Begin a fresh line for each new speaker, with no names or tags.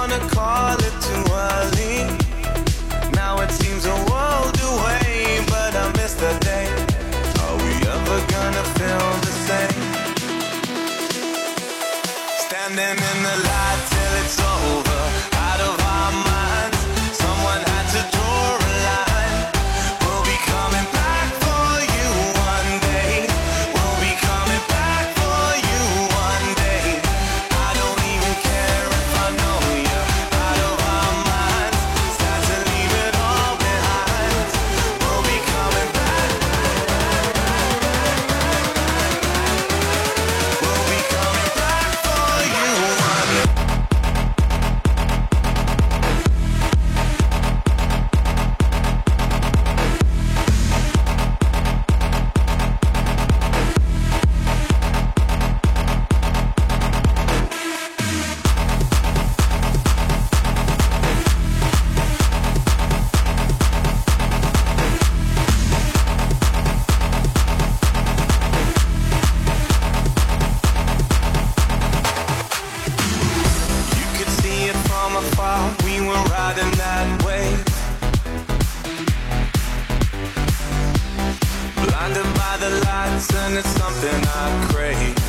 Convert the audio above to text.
wanna call the lights, and it's something I crave.